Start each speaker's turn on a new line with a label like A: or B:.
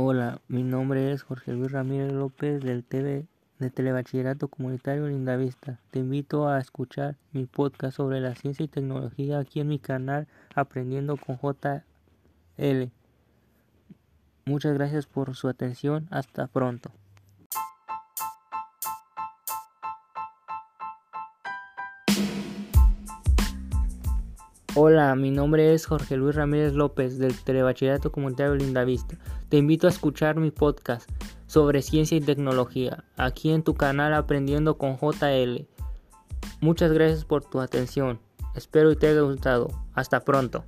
A: Hola, mi nombre es Jorge Luis Ramírez López del TV de Telebachillerato Comunitario Lindavista. Te invito a escuchar mi podcast sobre la ciencia y tecnología aquí en mi canal Aprendiendo con JL. Muchas gracias por su atención. Hasta pronto. Hola, mi nombre es Jorge Luis Ramírez López del Telebachillerato Comunitario Lindavista. Te invito a escuchar mi podcast sobre ciencia y tecnología aquí en tu canal Aprendiendo con JL. Muchas gracias por tu atención. Espero y te haya gustado. Hasta pronto.